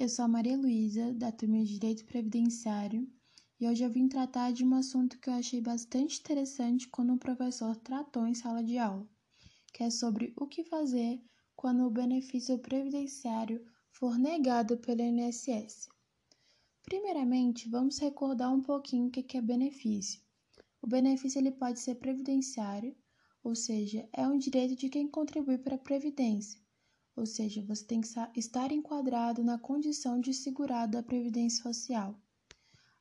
eu sou a Maria Luísa, da turma de Direito Previdenciário, e hoje eu vim tratar de um assunto que eu achei bastante interessante quando o professor tratou em sala de aula, que é sobre o que fazer quando o benefício previdenciário for negado pelo INSS. Primeiramente, vamos recordar um pouquinho o que é benefício. O benefício ele pode ser previdenciário, ou seja, é um direito de quem contribui para a previdência ou seja, você tem que estar enquadrado na condição de segurado da Previdência Social.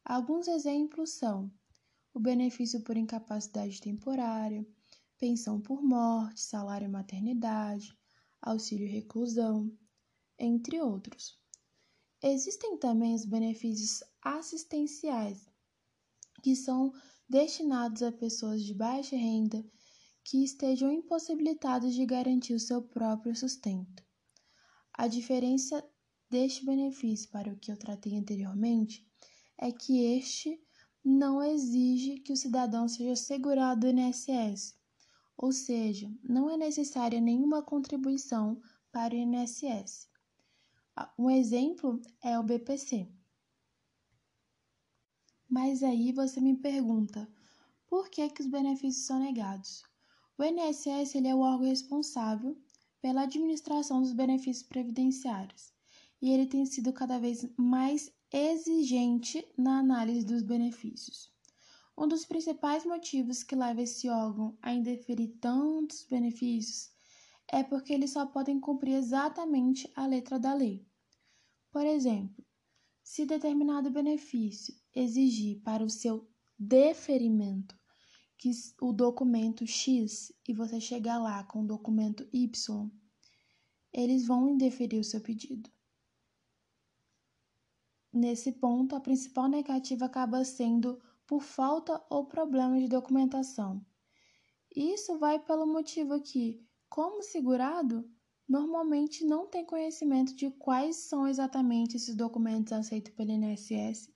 Alguns exemplos são o benefício por incapacidade temporária, pensão por morte, salário maternidade, auxílio reclusão, entre outros. Existem também os benefícios assistenciais, que são destinados a pessoas de baixa renda que estejam impossibilitadas de garantir o seu próprio sustento. A diferença deste benefício para o que eu tratei anteriormente é que este não exige que o cidadão seja segurado do INSS, ou seja, não é necessária nenhuma contribuição para o INSS. Um exemplo é o BPC. Mas aí você me pergunta, por que, que os benefícios são negados? O INSS ele é o órgão responsável pela administração dos benefícios previdenciários, e ele tem sido cada vez mais exigente na análise dos benefícios. Um dos principais motivos que leva esse órgão a indeferir tantos benefícios é porque eles só podem cumprir exatamente a letra da lei. Por exemplo, se determinado benefício exigir para o seu deferimento que o documento X e você chegar lá com o documento Y, eles vão indeferir o seu pedido. Nesse ponto, a principal negativa acaba sendo por falta ou problema de documentação. Isso vai pelo motivo que, como segurado, normalmente não tem conhecimento de quais são exatamente esses documentos aceitos pelo INSS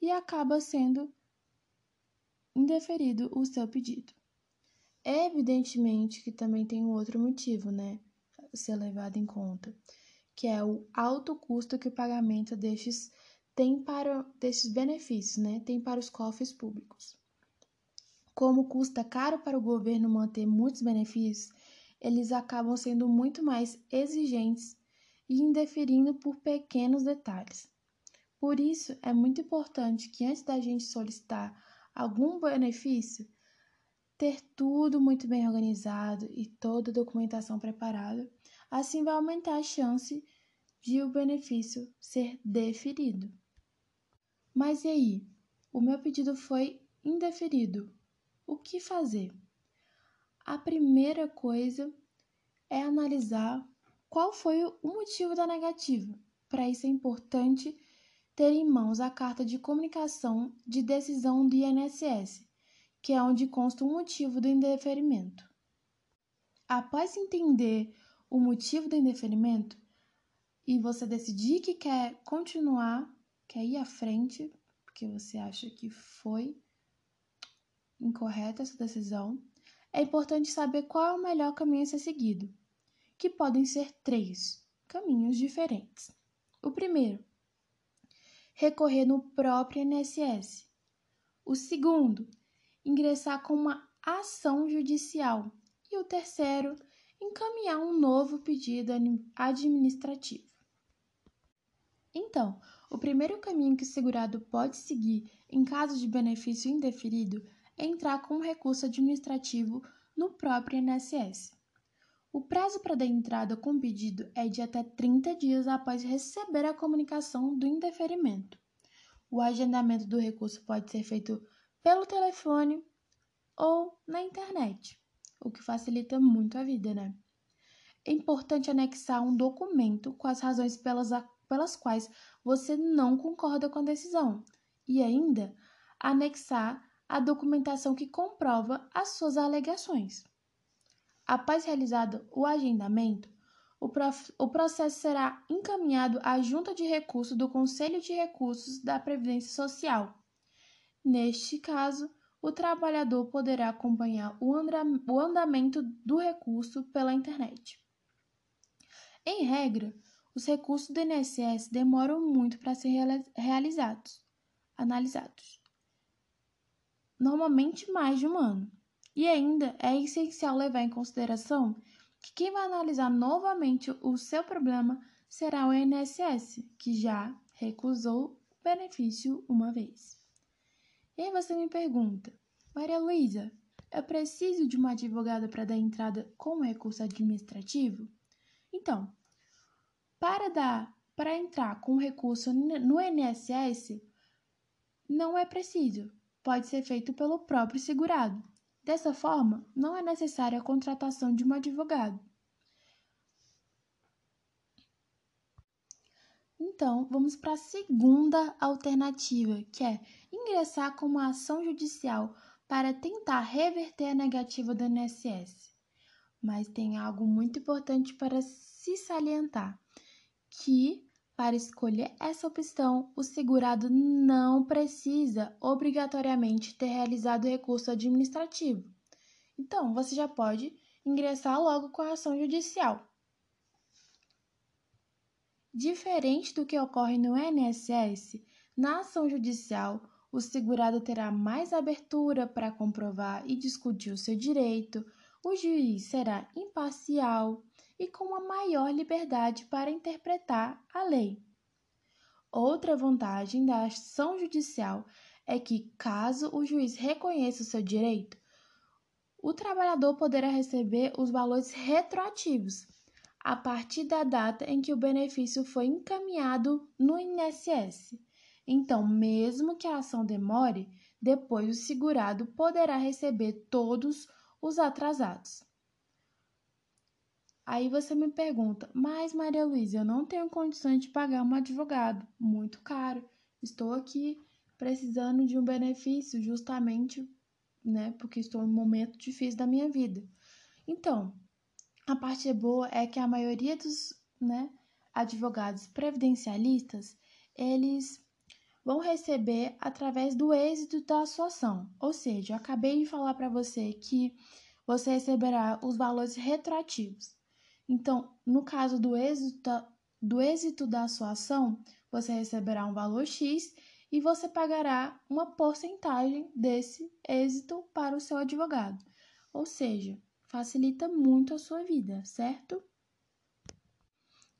e acaba sendo indeferido o seu pedido. Evidentemente que também tem um outro motivo, né, a ser levado em conta, que é o alto custo que o pagamento destes tem para destes benefícios, né, tem para os cofres públicos. Como custa caro para o governo manter muitos benefícios, eles acabam sendo muito mais exigentes e indeferindo por pequenos detalhes. Por isso, é muito importante que antes da gente solicitar algum benefício, ter tudo muito bem organizado e toda a documentação preparada, assim vai aumentar a chance de o benefício ser deferido. Mas e aí? O meu pedido foi indeferido. O que fazer? A primeira coisa é analisar qual foi o motivo da negativa. Para isso é importante ter em mãos a carta de comunicação de decisão do INSS, que é onde consta o motivo do indeferimento. Após entender o motivo do indeferimento e você decidir que quer continuar, quer ir à frente, porque você acha que foi incorreta essa decisão, é importante saber qual é o melhor caminho a ser seguido, que podem ser três caminhos diferentes. O primeiro recorrer no próprio INSS. O segundo, ingressar com uma ação judicial. E o terceiro, encaminhar um novo pedido administrativo. Então, o primeiro caminho que o segurado pode seguir em caso de benefício indeferido é entrar com um recurso administrativo no próprio INSS. O prazo para dar entrada com o pedido é de até 30 dias após receber a comunicação do indeferimento. O agendamento do recurso pode ser feito pelo telefone ou na internet, o que facilita muito a vida, né? É importante anexar um documento com as razões pelas, pelas quais você não concorda com a decisão e ainda anexar a documentação que comprova as suas alegações. Após realizado o agendamento, o, prof... o processo será encaminhado à Junta de Recursos do Conselho de Recursos da Previdência Social. Neste caso, o trabalhador poderá acompanhar o, o andamento do recurso pela internet. Em regra, os recursos do INSS demoram muito para serem realizados, analisados. Normalmente mais de um ano. E ainda é essencial levar em consideração que quem vai analisar novamente o seu problema será o INSS, que já recusou o benefício uma vez. E aí você me pergunta, Maria Luísa, eu preciso de uma advogada para dar entrada com recurso administrativo? Então, para dar para entrar com recurso no INSS, não é preciso. Pode ser feito pelo próprio segurado. Dessa forma, não é necessária a contratação de um advogado. Então, vamos para a segunda alternativa, que é ingressar com uma ação judicial para tentar reverter a negativa do INSS. Mas tem algo muito importante para se salientar, que para escolher essa opção, o segurado não precisa obrigatoriamente ter realizado recurso administrativo. Então, você já pode ingressar logo com a ação judicial. Diferente do que ocorre no INSS, na ação judicial, o segurado terá mais abertura para comprovar e discutir o seu direito, o juiz será imparcial e com uma maior liberdade para interpretar a lei. Outra vantagem da ação judicial é que, caso o juiz reconheça o seu direito, o trabalhador poderá receber os valores retroativos, a partir da data em que o benefício foi encaminhado no INSS. Então, mesmo que a ação demore, depois o segurado poderá receber todos os atrasados. Aí você me pergunta, mas Maria Luísa, eu não tenho condições de pagar um advogado, muito caro. Estou aqui precisando de um benefício justamente, né, porque estou em um momento difícil da minha vida. Então, a parte boa é que a maioria dos né, advogados previdencialistas, eles vão receber através do êxito da sua ação. Ou seja, eu acabei de falar para você que você receberá os valores retroativos. Então, no caso do êxito, da, do êxito da sua ação, você receberá um valor X e você pagará uma porcentagem desse êxito para o seu advogado. Ou seja, facilita muito a sua vida, certo?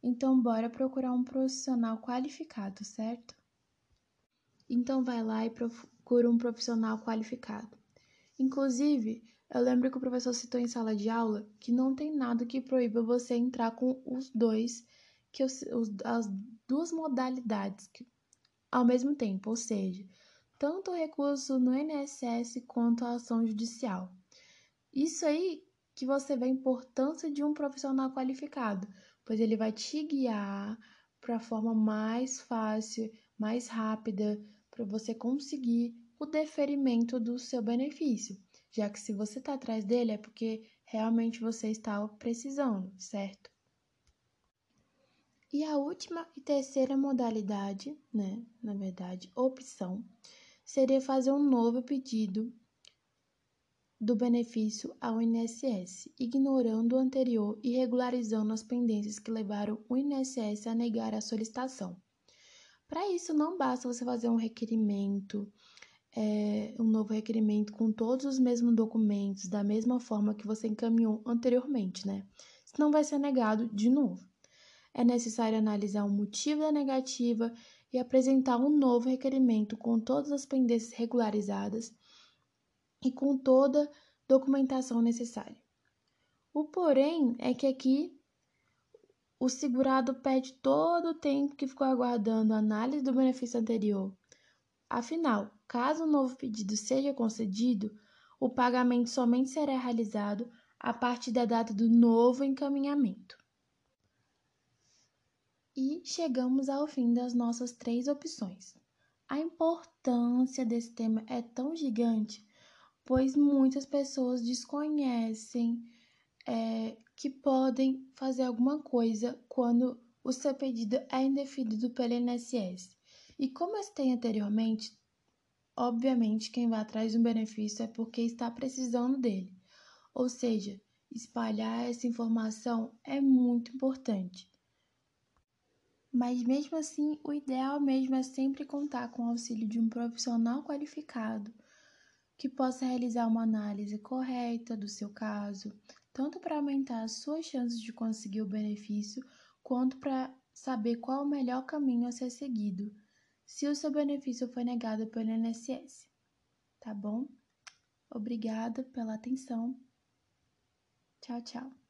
Então, bora procurar um profissional qualificado, certo? Então, vai lá e procura um profissional qualificado. Inclusive, eu lembro que o professor citou em sala de aula que não tem nada que proíba você entrar com os dois, que os, as duas modalidades que, ao mesmo tempo, ou seja, tanto o recurso no INSS quanto a ação judicial. Isso aí que você vê a importância de um profissional qualificado, pois ele vai te guiar para a forma mais fácil, mais rápida, para você conseguir o deferimento do seu benefício, já que se você está atrás dele é porque realmente você está precisando, certo? E a última e terceira modalidade, né, na verdade, opção, seria fazer um novo pedido do benefício ao INSS, ignorando o anterior e regularizando as pendências que levaram o INSS a negar a solicitação. Para isso, não basta você fazer um requerimento, é, um novo requerimento com todos os mesmos documentos, da mesma forma que você encaminhou anteriormente, né? Senão vai ser negado de novo. É necessário analisar o motivo da negativa e apresentar um novo requerimento com todas as pendências regularizadas e com toda documentação necessária. O porém é que aqui o segurado perde todo o tempo que ficou aguardando a análise do benefício anterior. Afinal, caso o novo pedido seja concedido, o pagamento somente será realizado a partir da data do novo encaminhamento. E chegamos ao fim das nossas três opções. A importância desse tema é tão gigante pois muitas pessoas desconhecem é, que podem fazer alguma coisa quando o seu pedido é indefinido pelo INSS. E como eu citei anteriormente, obviamente quem vai atrás de um benefício é porque está precisando dele. Ou seja, espalhar essa informação é muito importante. Mas mesmo assim, o ideal mesmo é sempre contar com o auxílio de um profissional qualificado que possa realizar uma análise correta do seu caso, tanto para aumentar as suas chances de conseguir o benefício, quanto para saber qual o melhor caminho a ser seguido se o seu benefício foi negado pelo INSS. Tá bom? Obrigada pela atenção. Tchau, tchau.